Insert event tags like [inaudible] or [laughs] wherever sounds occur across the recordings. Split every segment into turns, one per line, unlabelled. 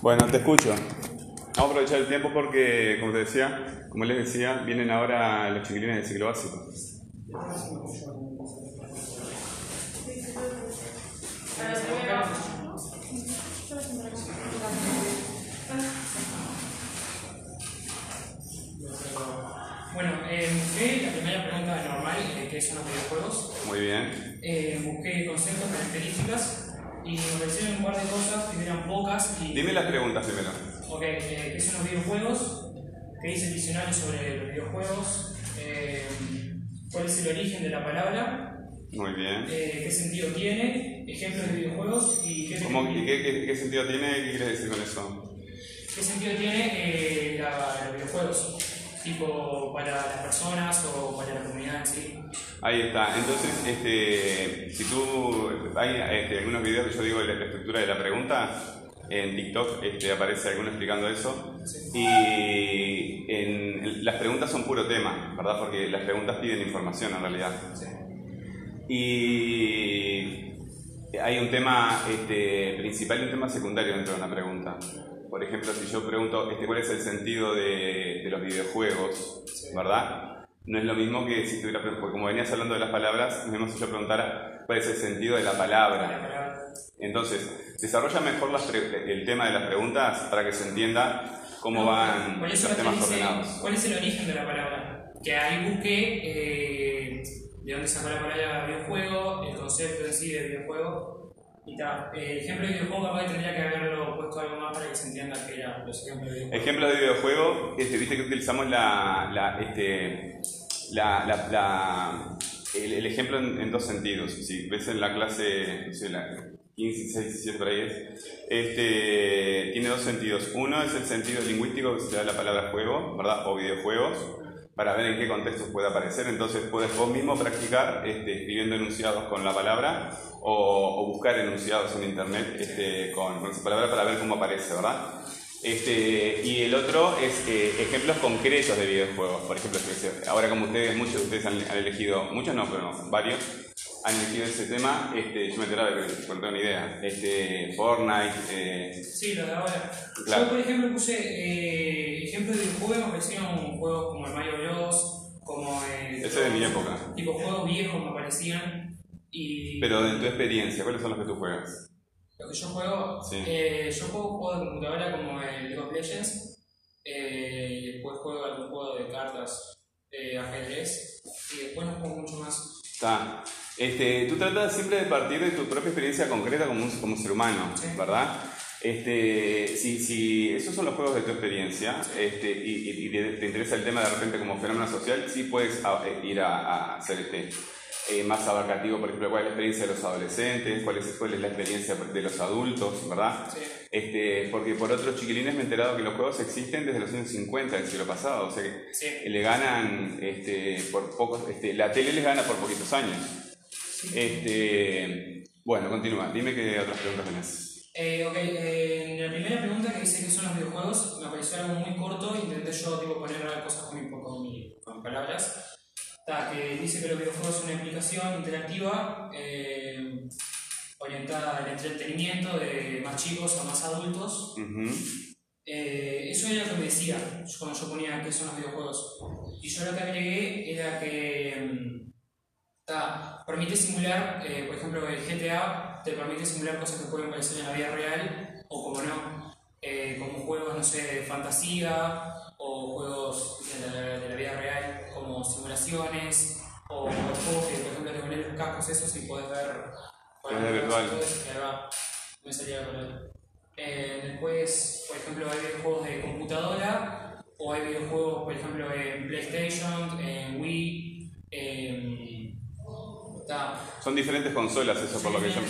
Bueno, te escucho. Vamos a aprovechar el tiempo porque, como te decía, como les decía, vienen ahora los chiquilines del ciclo básico.
Bueno, eh, busqué la primera pregunta normal, eh, que son los videojuegos.
Muy bien.
Eh, busqué conceptos, características y me aparecieron un par de cosas que eran pocas. Y,
Dime las preguntas primero.
Ok, eh, ¿qué son los videojuegos? ¿Qué dice el diccionario sobre los videojuegos? Eh, ¿Cuál es el origen de la palabra?
Muy bien.
Eh, ¿Qué sentido tiene? Ejemplos de videojuegos y qué,
¿Cómo, y qué, qué- qué sentido tiene? ¿Qué quieres decir con eso?
qué sentido tiene eh, la- los videojuegos. Tipo para las personas o para la comunidad en sí.
Ahí está. Entonces, este, si tú hay este, algunos videos que yo digo de la estructura de la pregunta en TikTok este, aparece alguno explicando eso y en- en- las preguntas son puro tema, ¿verdad? Porque las preguntas piden información en realidad. Y hay un tema este, principal y un tema secundario dentro de una pregunta. Por ejemplo, si yo pregunto este, cuál es el sentido de, de los videojuegos, ¿verdad? No es lo mismo que si estuviera, porque como venías hablando de las palabras, lo mismo si yo preguntara cuál es el sentido de la
La
palabra. Entonces, desarrolla mejor las el tema de las preguntas para que se entienda cómo van
Por
los temas
dice,
ordenados.
¿Cuál es el origen de la palabra? Que ahí busqué eh, de dónde sacó la palabra videojuego, el concepto en sí de videojuego. El ejemplo de videojuego capaz tendría que haberlo puesto algo más para que se entienda que eran los ejemplos de videojuego.
Ejemplos de videojuego, este, viste que utilizamos la, la, este, la, la- la- el, el ejemplo en, en dos sentidos. Si ves en la clase, no sé, la 15, 16, 17 por ahí es, este, tiene dos sentidos. Uno es el sentido lingüístico que se da la palabra juego, ¿verdad? O videojuegos, para ver en qué contextos puede aparecer. Entonces puedes vos mismo practicar este, escribiendo enunciados con la palabra o, buscar enunciados en internet este, con, con esa palabra para ver cómo aparece, ¿verdad? Este, y el otro es eh, ejemplos concretos de videojuegos. Por ejemplo, ahora como ustedes, muchos de ustedes han, han elegido, muchos no, pero no, varios, han elegido ese tema, este, yo me enteraba de que no tengo ni idea. Este, Fortnite, eh,
Sí, lo de ahora.
Claro.
Yo, por ejemplo, puse eh, ejemplos de videojuegos, me aparecieron juegos como el Mario Bros. como el.
ese de mi época.
Tipo juegos viejos me aparecían. Y.
Pero en tu experiencia, ¿cuáles son los que tú juegas?
Lo que yo juego,
Sí.
eh, yo juego juegos de computadora como el League of Legends, eh, y después juego algún juego de cartas, ajedrez, y después no juego mucho más.
Está. Este, tú tratas siempre de partir de tu propia experiencia concreta como, un, como ser humano,
Sí.
¿verdad? Este, si, si esos son los juegos de tu experiencia este, y, y- y te, te interesa el tema de repente como fenómeno social, sí puedes a- eh, ir a, a hacer este, eh, más abarcativo, por ejemplo, cuál es la experiencia de los adolescentes, cuál es, cuál es la experiencia de los adultos, ¿verdad?
Sí.
Este, porque por otros chiquilines me he enterado que los juegos existen desde los años 50 del siglo pasado, o sea que
Sí.
le ganan este, por pocos, este, la tele les gana por poquitos años. Este, bueno, continúa, dime qué otras preguntas tenés.
Eh, ok, eh, en la primera pregunta que dice qué son los videojuegos, me pareció algo muy corto, intenté yo tipo, poner cosas con, mi, con, mi- con palabras. Ta, que dice que los videojuegos son una aplicación interactiva eh, orientada al entretenimiento de más chicos a más adultos.
Ujú.
Eh, eso era lo que me decía cuando yo ponía qué son los videojuegos. Y yo lo que agregué era que ta, permite simular, eh, por ejemplo, el GTA te permite simular cosas que pueden parecer en la vida real o como no, eh, como juegos, no sé, de fantasía o juegos de la, de la vida real como simulaciones o juegos que, por ejemplo, te ponen los cascos esos y puedes ver...
Realidad virtual.
Me salía con él. Eh, después, por ejemplo, hay videojuegos de computadora o hay videojuegos, por ejemplo, en PlayStation, en Wii. En, ta,
Son diferentes consolas, eso por lo que yo...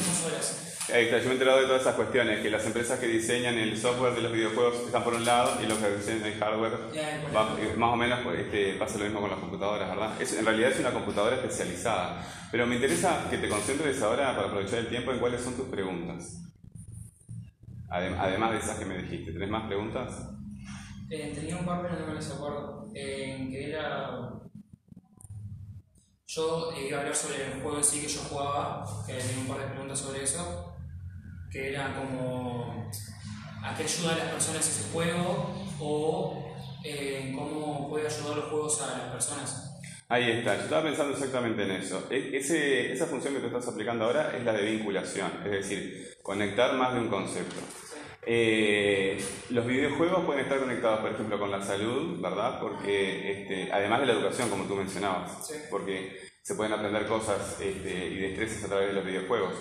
Ahí está, yo me he enterado de todas esas cuestiones, que las empresas que diseñan el software de los videojuegos están por un lado y los que diseñan el hardware, va- eh, más o menos pues, este, pasa lo mismo con las computadoras, ¿verdad? Es, en realidad es una computadora especializada, pero me interesa que te concentres ahora para aprovechar el tiempo en cuáles son tus preguntas. Adem- además de esas que me dijiste, ¿tenés más preguntas?
Eh, tenía un par, pero no me acuerdo. Eh, que era. Yo eh, iba a hablar sobre el juego en sí que yo jugaba, que tenía un par de preguntas sobre eso. Que era como. a qué ayuda a las personas ese juego o eh, cómo puede ayudar los juegos a las personas.
Ahí está, yo estaba pensando exactamente en eso. E, ese, esa función que tú estás aplicando ahora es la de vinculación, es decir, conectar más de un concepto. Eh, los videojuegos pueden estar conectados, por ejemplo, con la salud, ¿verdad? Porque este, además de la educación, como tú mencionabas, porque se pueden aprender cosas este, y destrezas a través de los videojuegos.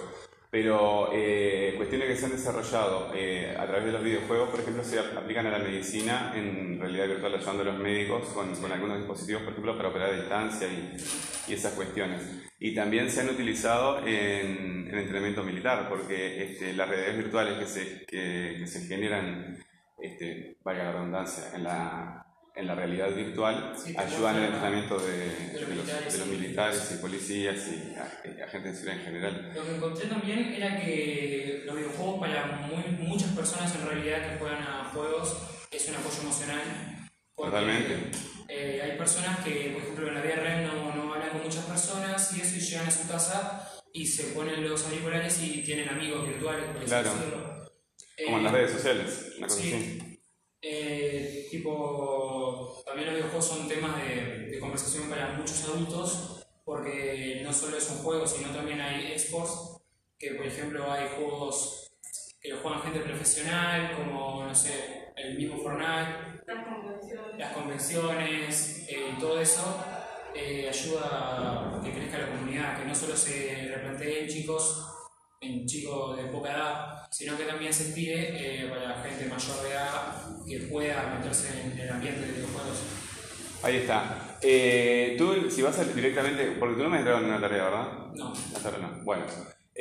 Pero eh, cuestiones que se han desarrollado eh, a través de los videojuegos, por ejemplo, se aplican a la medicina en realidad virtual, ayudando a los médicos con, algunos dispositivos, por ejemplo, para operar a distancia y, esas cuestiones. Y también se han utilizado en, en entrenamiento militar, porque este, las redes virtuales que se, que, se generan, este, valga la redundancia, en la, en la realidad virtual ayudan en el entrenamiento de, de, los, militares y policías y, agentes de seguridad en general.
Lo que encontré también era que los videojuegos para muy, muchas personas en realidad que juegan a juegos es un apoyo emocional.
Totalmente.
Eh, hay personas que, por ejemplo, en la vida real no, no hablan con muchas personas y eso y llegan a su casa y se ponen los auriculares y tienen amigos virtuales, por
claro. Como en las redes sociales, una cosa
sí.
así.
Eh, tipo, también los videojuegos son temas de, de, conversación para muchos adultos, porque no solo es un juego, sino también hay esports, que por ejemplo hay juegos que lo juegan gente profesional, como, no sé, el mismo Fortnite,
las convenciones,
las convenciones eh, todo eso eh, ayuda a que crezca la comunidad, que no solo se replanteen chicos en chicos de poca edad, sino que también se estire eh, para gente mayor de edad que pueda meterse en el ambiente de videojuegos.
Ahí está. Eh, tú, si vas a, directamente, porque tú no me has entrado en una tarea, ¿verdad?
No.
Hasta ahora no. Bueno,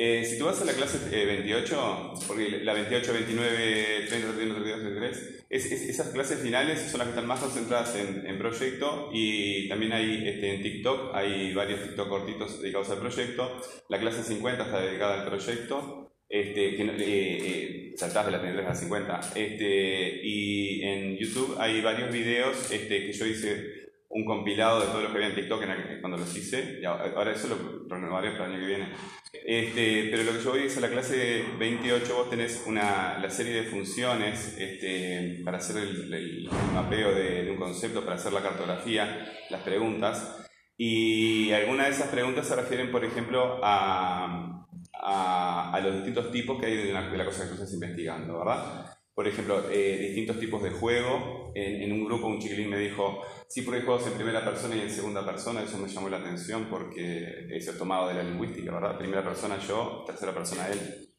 eh, si tú vas a la clase 28, porque la 28, 29, 30, 31, 32, 33, es, es, esas clases finales son las que están más concentradas en, en proyecto y también hay este, en TikTok, hay varios TikTok cortitos dedicados al proyecto. La clase 50 está dedicada al proyecto. Este, eh, eh, saltás de la 33 a la 50. Este, y en YouTube hay varios videos este, que yo hice un compilado de todo lo que había en TikTok en, cuando los hice. Y ahora eso lo renovaré para el año que viene. Este, pero lo que yo voy es a la clase 28, vos tenés una, la serie de funciones este, para hacer el, el mapeo de, de, un concepto, para hacer la cartografía, las preguntas. Y algunas de esas preguntas se refieren, por ejemplo, a, a, a los distintos tipos que hay de, de la cosa que tú estás investigando, ¿verdad? Por ejemplo, eh, distintos tipos de juego. En, en, un grupo un chiquilín me dijo, sí, porque hay juegos en primera persona y en segunda persona. Eso me llamó la atención porque eso es tomado de la lingüística, ¿verdad? Primera persona yo, tercera persona él.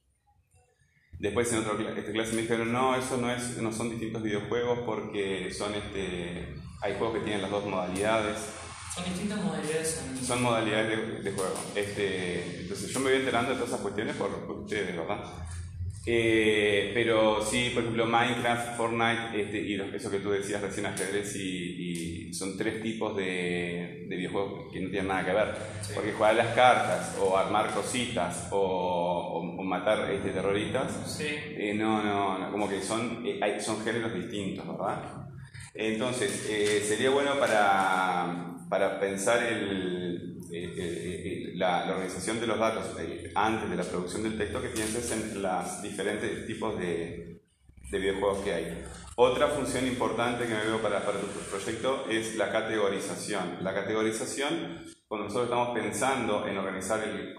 Después en otra este clase me dijeron, no, eso no, es, no son distintos videojuegos porque son este, hay juegos que tienen las dos modalidades.
Son distintas modalidades. En...
Son modalidades de, de, juego. Este, entonces yo me voy enterando de todas esas cuestiones por, por ustedes, ¿verdad? Eh, pero sí, por ejemplo, Minecraft, Fortnite este, y eso que tú decías recién, ajedrez, y, y son tres tipos de, de, videojuegos que no tienen nada que ver. Sí. Porque jugar las cartas, o armar cositas, o, o, o matar este, terroristas,
sí.
eh, no, no, no, como que son, eh, hay, son géneros distintos, ¿verdad? Entonces, eh, sería bueno para, para pensar el, eh, la, la, organización de los datos eh, antes de la producción del texto que pienses en los diferentes tipos de, de, videojuegos que hay. Otra función importante que me veo para, para tu proyecto es la categorización. La categorización, cuando nosotros estamos pensando en organizar el,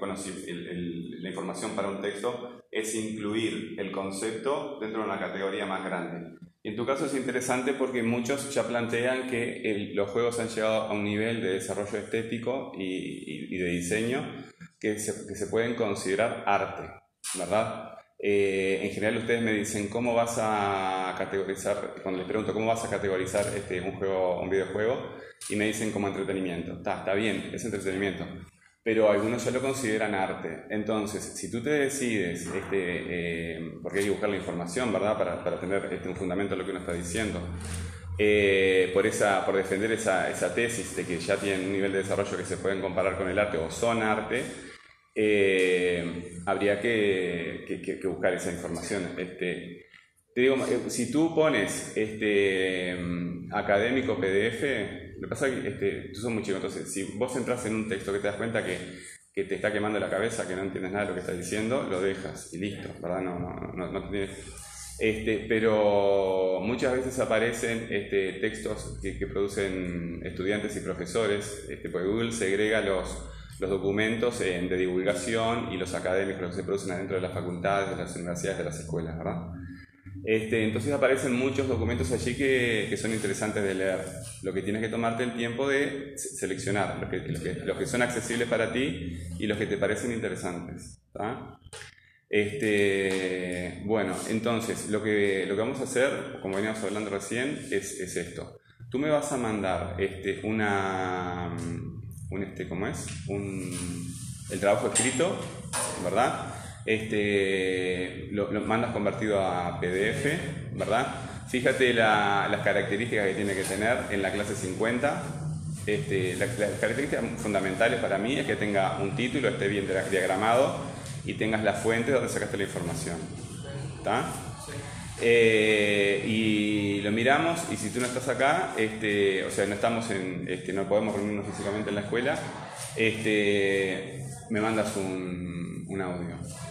el, el, la información para un texto, es incluir el concepto dentro de una categoría más grande. Y en tu caso es interesante porque muchos ya plantean que el, los juegos han llegado a un nivel de desarrollo estético y, y, y de diseño que se, que se, pueden considerar arte, ¿verdad? Eh, en general ustedes me dicen cómo vas a categorizar, cuando les pregunto cómo vas a categorizar este, un, juego, un videojuego, y me dicen como entretenimiento. Está, está bien, es entretenimiento pero algunos ya lo consideran arte. Entonces, si tú te decides, este, eh, porque hay que buscar la información, ¿verdad?, para, para tener este, un fundamento de lo que uno está diciendo, eh, por, esa, por defender esa, esa, tesis de que ya tienen un nivel de desarrollo que se pueden comparar con el arte o son arte, eh, habría que, que, que, buscar esa información. Este, te digo, eh, si tú pones este, académico PDF, lo que pasa es que este, tú sos muy entonces si vos entras en un texto que te das cuenta que, que, te está quemando la cabeza, que no entiendes nada de lo que estás diciendo, lo dejas y listo, ¿verdad? No, no, no, no tienes... Este, pero muchas veces aparecen este, textos que, producen estudiantes y profesores, este, porque Google segrega los, los documentos de divulgación y los académicos que se producen dentro de las facultades, de las universidades, de las escuelas, ¿verdad? Este, entonces aparecen muchos documentos allí que, son interesantes de leer. Lo que tienes que tomarte el tiempo de seleccionar, los que, son accesibles para ti y los que te parecen interesantes. Este, bueno, entonces lo que, vamos a hacer, como veníamos hablando recién, es, es esto. Tú me vas a mandar este, una, un, ¿cómo es? Un, el trabajo escrito, ¿verdad? Este, lo, mandas convertido a PDF, ¿verdad? Fíjate la, las características que tiene que tener en la clase 50. Este, las, características fundamentales para mí es que tenga un título, esté bien diagramado, y tengas la fuente donde sacaste la información. ¿Está? Eh, y lo miramos y si tú no estás acá, este, o sea, no estamos en, este, no podemos reunirnos físicamente en la escuela, este, me mandas un audio.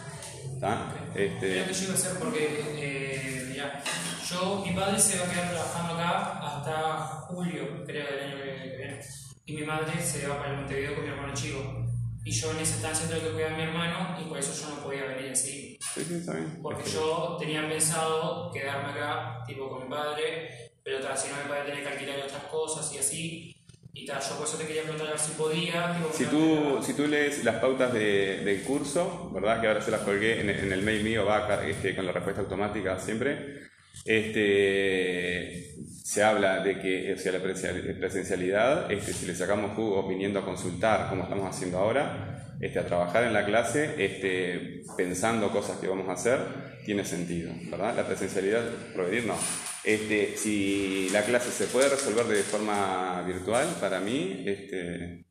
¿Está?
Este... Lo que yo iba a hacer porque, eh, mirá, yo, mi padre se va a quedar trabajando acá hasta julio, creo, del año que viene. Y mi madre se va para el Montevideo con mi hermano chico. Y yo en esa estancia tengo que cuidar a mi hermano y por eso yo no podía venir así.
Sí, sí, está bien.
Porque yo tenía pensado quedarme acá, tipo con mi padre, pero tal, si no me padre tener que alquilar otras cosas y así. Y tal, yo por eso te quería preguntar a ver si podía.
Si, tú, si tú lees las pautas de, del curso, ¿verdad? Que ahora se las colgué en, en el mail mío, va este, con la respuesta automática siempre. Este, se habla de que o sea, la presencialidad, este, si le sacamos jugo viniendo a consultar, como estamos haciendo ahora, este, a trabajar en la clase, este, pensando cosas que vamos a hacer, tiene sentido, ¿verdad? La presencialidad, progredir no. Este, si la clase se puede resolver de forma virtual, para mí este,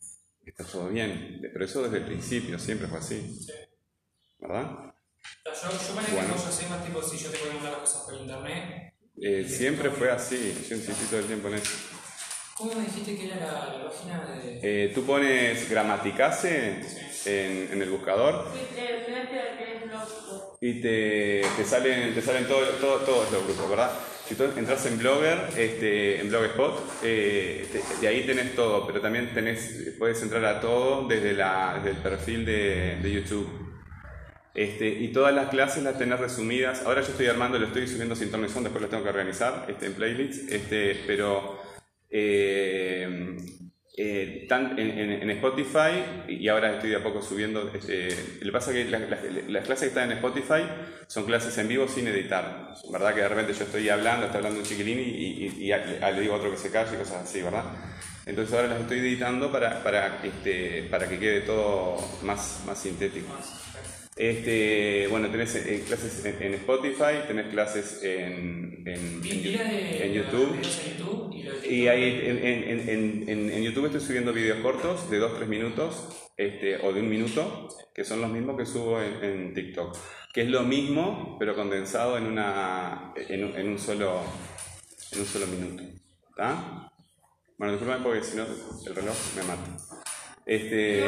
está todo bien, pero eso desde el principio, siempre fue así, ¿verdad?
Yo, yo parece bueno. que hacés más tipo si yo te voy a mandar las cosas por internet.
Eh, siempre fue así, yo insistí todo el tiempo en eso.
¿Cómo me dijiste que era la, la página de.?
Eh, tú pones gramaticase sí. en, en, el buscador. Y te, te salen, te salen todos todo, todo los grupos, ¿verdad? Si tú entras en Blogger, este, en Blogspot, eh, te, de ahí tenés todo, pero también tenés, puedes entrar a todo desde, la, desde el perfil de, de YouTube. Este, y todas las clases las tenés resumidas. Ahora yo estoy armando, lo estoy subiendo sin son, después lo tengo que organizar este, en playlists. Este, pero eh, eh, tan, en, en, Spotify, y ahora estoy de a poco subiendo. Este, lo que pasa es que las, las, las, clases que están en Spotify son clases en vivo sin editar. ¿Verdad? Que de repente yo estoy hablando, está hablando un chiquilín y, y, y, y le digo a otro que se calle y cosas así, ¿verdad? Entonces ahora las estoy editando para, para, este, para que quede todo más, más sintético. Este, bueno, tenés eh, clases en, en, Spotify, tenés clases en, en, en YouTube. Y ahí en, YouTube estoy subiendo videos cortos de 2-3 minutos este, o de un minuto, que son los mismos que subo en, TikTok. Que es lo mismo, pero condensado en, una, en, un, solo, en un solo minuto. ¿Está? Bueno, disculpame porque si no el reloj me mata. Este,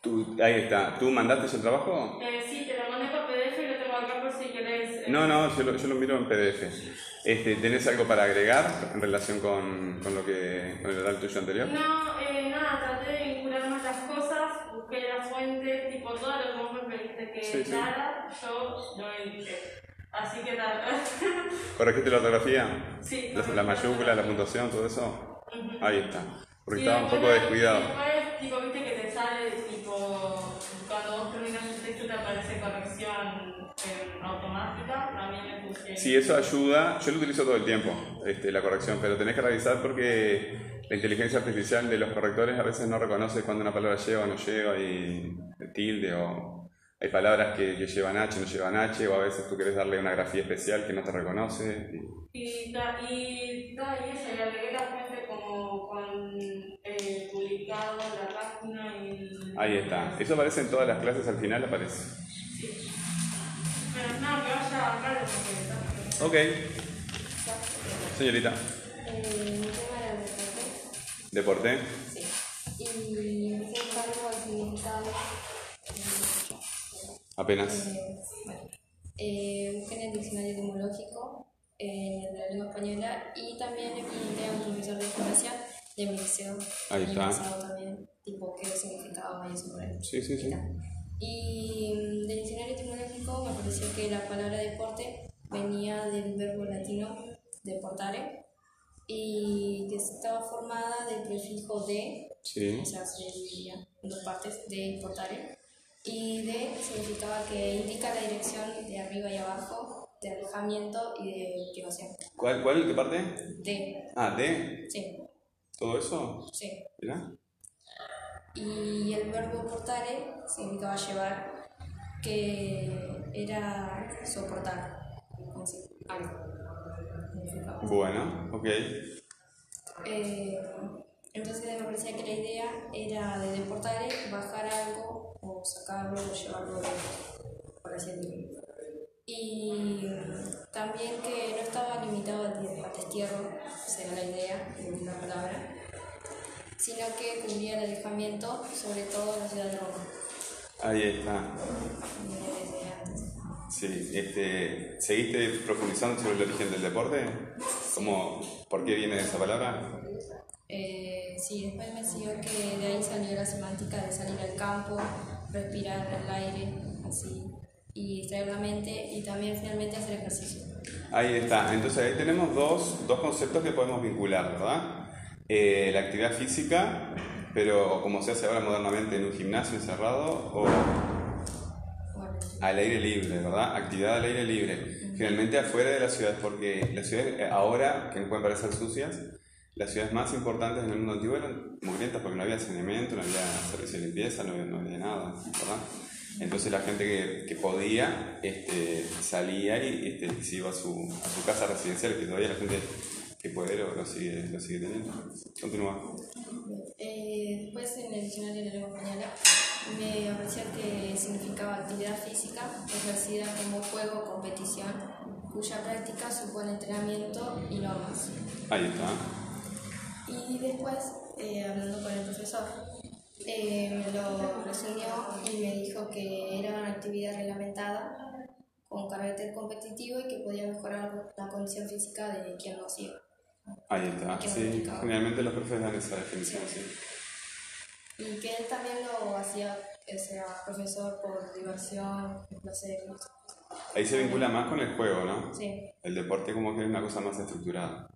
¿Tú, ahí está. ¿Tú mandaste el trabajo?
Eh, sí, te lo mandé por PDF y lo tengo acá por si querés.
No, no, yo lo, yo lo miro en PDF. Este, ¿Tenés algo para agregar en relación con, con lo que con el oral tuyo anterior?
No, eh, nada, traté de vincular más las cosas, busqué la fuente, tipo todo lo que vos me pediste que sí, nada, sí. yo lo edité. Así que nada. [laughs]
¿Corregiste la ortografía?
Sí.
La, la mayúscula, la puntuación, todo eso. Uh -huh. Ahí está. Porque estaba un poco descuidado.
Después, tipo, viste que te sale, tipo, cuando vos terminas el texto te aparece corrección eh, automática, también le puse...
Sí, eso ayuda, yo lo utilizo todo el tiempo, este, la corrección, pero tenés que revisar porque la inteligencia artificial de los correctores a veces no reconoce cuando una palabra llega o no llega, y tilde o... Hay palabras que, que llevan H, no llevan H, o a veces tú quieres darle una grafía especial que no te reconoce.
Y, y, y, eso, le agregué la fuente como con eh, publicado la página y...
Ahí está. Eso aparece en todas las clases, al final aparece.
Sí.
Ok. Señorita.
Eh,
¿Deporte?
Sí. Y me encargo significado
Apenas.
Eh, bueno, eh, busqué en el diccionario etimológico, en la lengua española y también le pregunté a un profesor de geografía de mi liceo.
Ahí está.
también, tipo qué significaba y eso por ahí.
Sí, sí, sí.
Y mm, del diccionario etimológico me pareció que la palabra deporte venía del verbo latino deportare y que estaba formada del prefijo de,
Sí.
o sea, se dividía en dos partes, de y portare, y de significaba que indica la dirección de arriba y abajo, de alejamiento y de privación.
¿Cuál, cuál? ¿Qué parte?
De,
Ah, de.
sí,
¿Todo eso?
sí.
¿Mira?
Y el verbo portare significaba llevar, que era soportar, algo.
Bueno, ok.
Eh, entonces me parecía que la idea era de deportar, bajar algo o sacarlo o llevarlo por así decirlo. Y también que no estaba limitado al destierro, será la idea de la palabra, sino que cubría el alejamiento, sobre todo en la ciudad de Roma.
Ahí está. Sí, este, ¿seguiste profundizando sobre el origen del deporte? ¿Cómo, ¿Por qué viene esa palabra?
Eh, sí, después me siguió que de ahí salió la semántica de salir al campo, respirar el aire, así, y distraer la mente y también finalmente hacer ejercicio.
Ahí está. Entonces ahí tenemos dos, dos conceptos que podemos vincular, ¿verdad? Eh, la actividad física, pero como se hace ahora modernamente en un gimnasio encerrado o al aire libre, ¿verdad? Actividad al aire libre. Generalmente afuera de las ciudades, porque las ciudades eh, ahora, que nos pueden parecer sucias, las ciudades más importantes en el mundo antiguo eran mugrientas porque no había saneamiento, no había servicio de limpieza, no había, no había nada, ¿verdad? Entonces la gente que, que podía este, salía y, este, y se iba a su, a su casa residencial, que todavía la gente que puede lo, sigue, lo sigue teniendo. Continúa.
eh, después en el diccionario de la lengua española me aparecía que significaba actividad física ejercida como juego o competición, cuya práctica supone entrenamiento y normas.
Ahí está.
Y después, eh, hablando con el profesor, eh, me lo resumió y me dijo que era una actividad reglamentada con carácter competitivo y que podía mejorar la condición física de quien lo hacía.
Ahí está.
Qué
Sí, generalmente los profes dan esa definición, sí.
Y que él también lo hacía, o sea, profesor por diversión, placer.
Ahí se vincula más con el juego, ¿no?
Sí.
El deporte como que es una cosa más estructurada.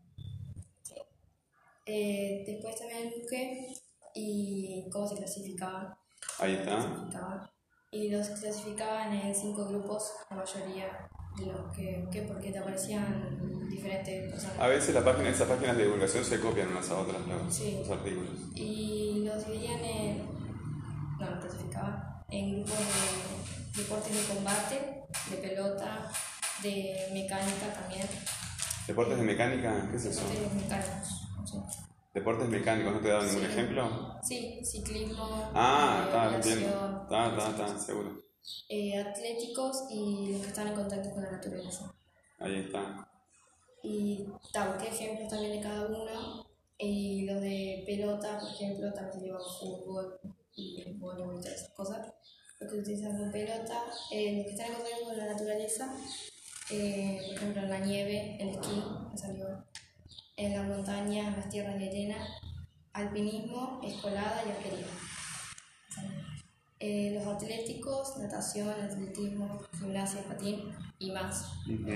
Eh, después también busqué y cómo se clasificaban.
Ahí está.
clasificaban. Y los clasificaban en cinco grupos, la mayoría de los que, que porque te aparecían diferentes personas.
A veces la página, esas páginas de divulgación se copian unas a otras los,
Sí.
los artículos.
Y los dividían en. No, los clasificaban en grupos de deportes de combate, de pelota, de mecánica también.
¿Deportes de mecánica? ¿Qué es eso?
Deportes mecánicos. sí.
¿Deportes mecánicos? ¿No te daban ningún
Sí.
ejemplo?
Sí, ciclismo,
Ah,
eh,
está, entiendo. Está, está, está, seguro.
Eh, atléticos y los que están en contacto con la naturaleza.
Ahí está.
Y busqué ejemplos también de cada uno. Y los de pelota, por ejemplo, también llevan fútbol y voleibol y todas esas cosas. Los que utilizan con pelota, eh, los que están en contacto con la naturaleza, eh, por ejemplo, en la nieve, el esquí, me salió, en la montaña, en las tierras de arena, alpinismo, escolada y arquería. Eh, los atléticos, natación, atletismo, gimnasia, patín y más.
Ujú.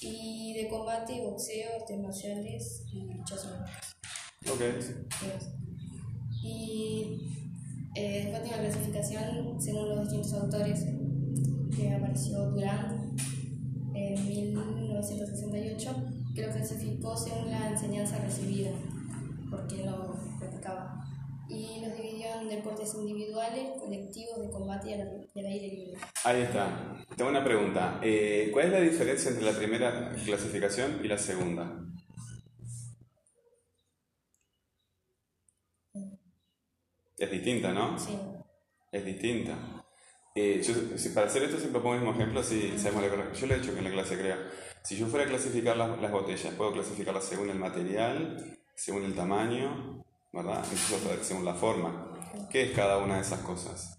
Y de combate, boxeo, artes marciales y luchas olímpicas.
Ok.
Y eh, después de la clasificación, según los distintos autores, que apareció Durant en 1968, que lo clasificó según la enseñanza recibida, porque practicaba. Y los dividió en deportes individuales, colectivos, de combate y al, aire libre.
Ahí está. Tengo una pregunta. Eh, ¿Cuál es la diferencia entre la primera clasificación y la segunda? Es distinta, ¿no?
Sí.
Es distinta. Eh, yo, si- para hacer esto siempre pongo el mismo ejemplo si sabemos la. Yo lo he hecho que en la clase creo. Si yo fuera a clasificar las, las botellas, puedo clasificarlas según el material, según el tamaño, ¿verdad? Hasta según la forma. ¿Qué es cada una de esas cosas?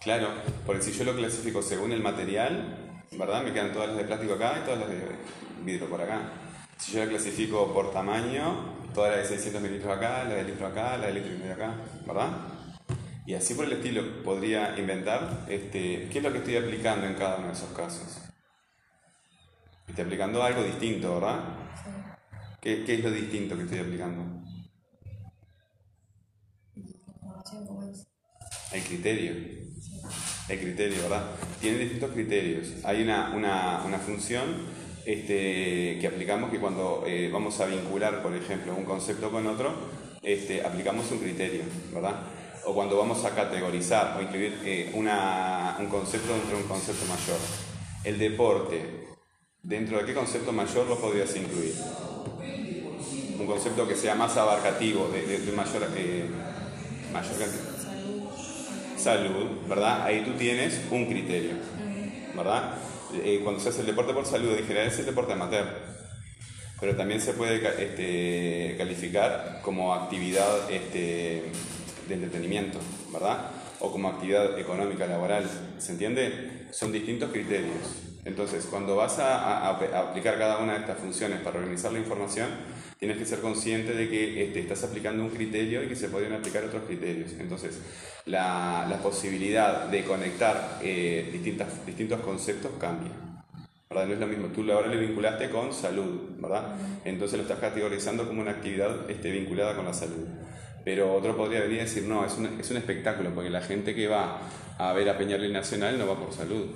Claro, porque si yo lo clasifico según el material, ¿verdad? Me quedan todas las de plástico acá y todas las de vidrio por acá. Si yo la clasifico por tamaño, todas las de 600 mililitros acá, la de litro acá, la de litro y medio acá, ¿verdad? Y así por el estilo podría inventar este, qué es lo que estoy aplicando en cada uno de esos casos. Estoy aplicando algo distinto, ¿verdad? ¿Qué, ¿Qué, es lo distinto que estoy aplicando? El criterio. El criterio, ¿verdad? Tiene distintos criterios. Hay una, una, una función este, que aplicamos que cuando eh, vamos a vincular, por ejemplo, un concepto con otro, este, aplicamos un criterio, ¿verdad? O cuando vamos a categorizar o incluir eh, una, un concepto dentro de un concepto mayor. El deporte, ¿dentro de qué concepto mayor lo podrías incluir? Un concepto que sea más abarcativo, de, de, mayor, eh, mayor cantidad salud, ¿verdad? Ahí tú tienes un criterio, ¿verdad? Eh, cuando se hace el deporte por salud, en es el deporte amateur, pero también se puede este, calificar como actividad este, de entretenimiento, ¿verdad? O como actividad económica, laboral, ¿se entiende? Son distintos criterios. Entonces, cuando vas a, aplicar cada una de estas funciones para organizar la información, tienes que ser consciente de que este, estás aplicando un criterio y que se podrían aplicar otros criterios. Entonces, la, posibilidad de conectar eh, distintas, distintos conceptos cambia. ¿verdad? No es lo mismo, tú ahora le vinculaste con salud, ¿verdad? Entonces lo estás categorizando como una actividad este, vinculada con la salud. Pero otro podría venir a decir, no, es un, es un espectáculo, porque la gente que va a ver a Peñarol Nacional no va por salud.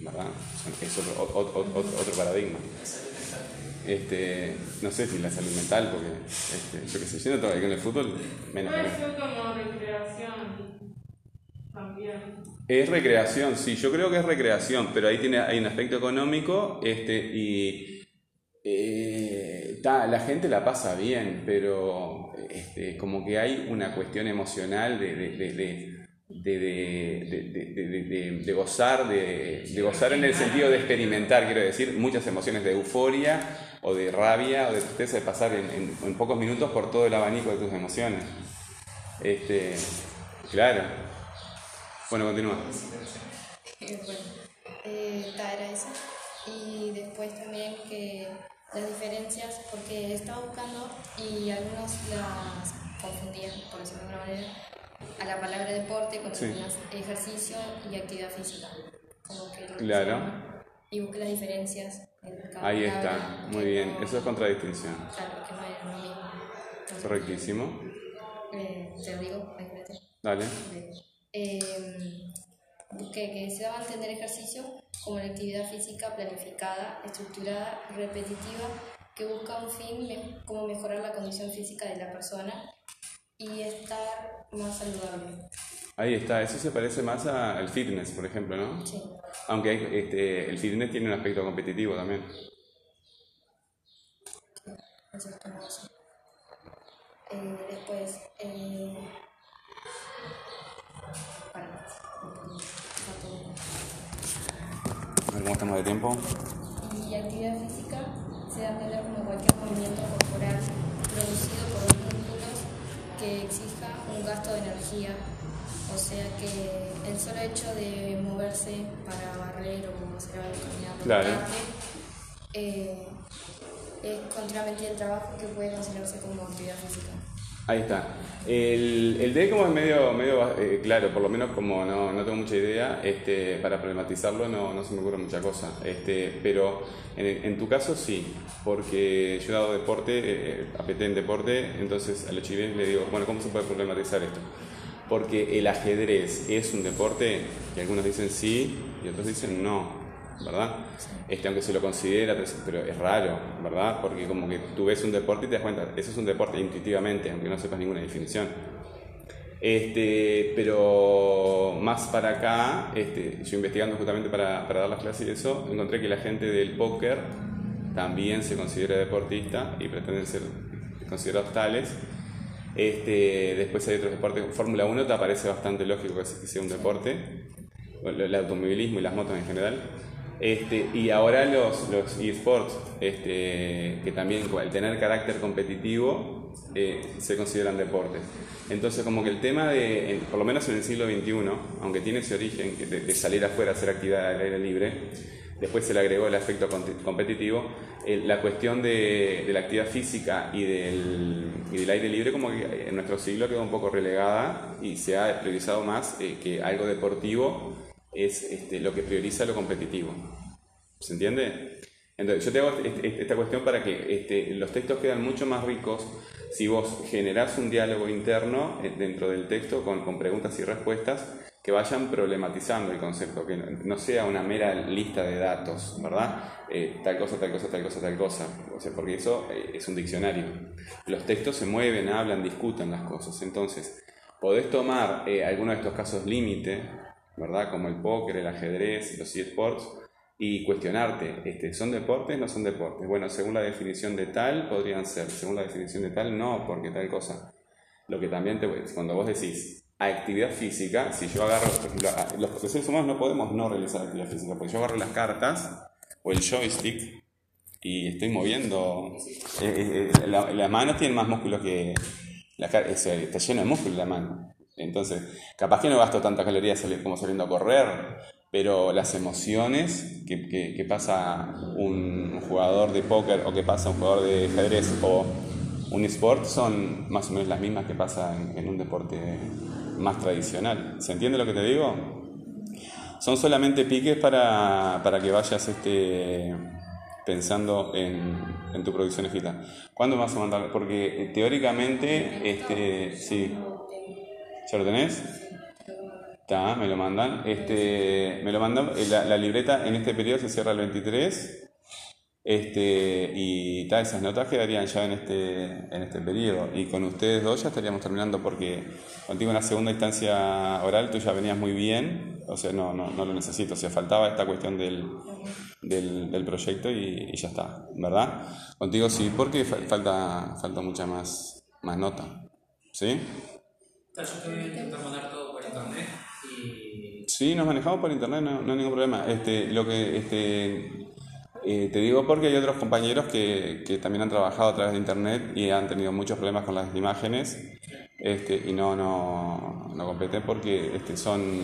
¿Verdad? Es otro, otro, paradigma. Este, no sé si la salud mental, porque este, yo que sé, yo no con el fútbol,
menos. Puede ser como recreación también.
Es recreación, sí, yo creo que es recreación, pero ahí tiene, hay un aspecto económico este, y eh, la gente la pasa bien, pero este, como que hay una cuestión emocional de, de de, de, de, gozar, de, gozar en el sentido de experimentar, quiero decir, muchas emociones de euforia o de rabia o de tristeza, de pasar en, en, pocos minutos por todo el abanico de tus emociones. Este, claro. Bueno, continúa. [laughs]
Bueno, eh, era eso. Y después también que las diferencias, porque estaba buscando y algunos las confundían, por decirlo de alguna manera a la palabra deporte con ejercicio y actividad física. Como que
claro.
Y busque las diferencias.
Ahí está, muy bien. Eso es contradistinción.
Claro, que no es lo mismo.
Correctísimo.
Eh, te lo digo, espérate.
Dale.
Eh, busqué que se daba a entender ejercicio como la actividad física planificada, estructurada, repetitiva, que busca un fin como mejorar la condición física de la persona y estar más saludable.
Ahí está, eso se parece más al fitness, por ejemplo, ¿no?
Sí.
Aunque este, el fitness tiene un aspecto competitivo también.
Sí, eso es como eso. Eh, después, eh, para,
¿Cómo estamos de tiempo?
Y actividad física se da a entender como cualquier movimiento corporal producido por un que exija un gasto de energía, o sea que el solo hecho de moverse para barrer o hacer algo caminando
claro.
eh, es contramente el trabajo que puede considerarse como actividad física.
Ahí está. El, el D como es medio, medio eh, claro, por lo menos como no, no, tengo mucha idea, este, para problematizarlo no, no, se me ocurre mucha cosa. Este, pero en, en tu caso sí, porque yo he dado deporte, eh, apeté en deporte, entonces a los chilenos le digo, bueno, ¿cómo se puede problematizar esto? Porque el ajedrez es un deporte que algunos dicen sí y otros dicen no. ¿Verdad? Este, aunque se lo considera, pero es raro, ¿verdad? Porque como que tú ves un deporte y te das cuenta, eso es un deporte intuitivamente, aunque no sepas ninguna definición. Este, pero más para acá, este, yo investigando justamente para, para dar las clases y eso, encontré que la gente del póker también se considera deportista y pretenden ser considerados tales. Este, después hay otros deportes, Fórmula 1 te parece bastante lógico que sea un deporte, el automovilismo y las motos en general. Este, y ahora los, los eSports, este, que también al tener carácter competitivo, eh, se consideran deportes. Entonces, como que el tema de, por lo menos en el siglo XXI, aunque tiene ese origen de, salir afuera a hacer actividad al aire libre, después se le agregó el aspecto competitivo, la cuestión de, la actividad física y del, del, aire libre como que en nuestro siglo quedó un poco relegada y se ha priorizado más eh, que algo deportivo es este, lo que prioriza lo competitivo. ¿Se entiende? Entonces, yo te hago esta cuestión para que este, los textos quedan mucho más ricos si vos generás un diálogo interno eh, dentro del texto con, preguntas y respuestas que vayan problematizando el concepto, que no sea una mera lista de datos, ¿verdad? Eh, tal cosa, tal cosa, tal cosa, tal cosa. O sea, porque eso eh, es un diccionario. Los textos se mueven, hablan, discuten las cosas. Entonces, podés tomar algunos de estos casos límite, ¿verdad? Como el póker, el ajedrez, los eSports, y cuestionarte, este, ¿son deportes? No son deportes. Bueno, según la definición de tal, podrían ser, según la definición de tal, no, porque tal cosa. Lo que también te cuando vos decís actividad física, si yo agarro, por ejemplo, los seres humanos no podemos no realizar actividad física, porque yo agarro las cartas o el joystick y estoy moviendo. Eh, eh, eh, la, mano tiene más músculos que. La, está lleno de músculos la mano. Entonces, capaz que no gasto tantas calorías como saliendo a correr, pero las emociones que, pasa un, jugador de póker o que pasa un jugador de ajedrez o un sport son más o menos las mismas que pasa en, un deporte más tradicional. ¿Se entiende lo que te digo? Son solamente piques para, que vayas este, pensando en, tu producción escrita. ¿Cuándo vas a mandar? Porque teóricamente, este, sí. ¿Ya lo tenés? Está, me lo mandan. Este, me lo mandan. Eh, la, libreta en este periodo se cierra el 23. Este, y ta, esas notas quedarían ya en este, en este periodo. Y con ustedes dos ya estaríamos terminando porque contigo en la segunda instancia oral tú ya venías muy bien. O sea, no, no, no lo necesito. O sea, faltaba esta cuestión del, del, proyecto y, ya está, ¿verdad? Contigo sí, porque falta, falta mucha más, más nota. ¿Sí?
Yo mandar todo por internet.
Sí, nos manejamos por internet, no, hay ningún problema. Este, lo que este, eh, te digo porque hay otros compañeros que, que, también han trabajado a través de internet y han tenido muchos problemas con las imágenes este, y no, no, no competen porque este, son,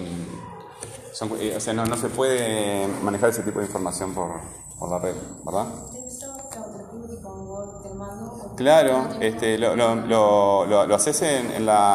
son eh, o sea, no, no se puede manejar ese tipo de información por, por la red, ¿verdad? Claro, este, lo, lo, lo, lo haces en, en la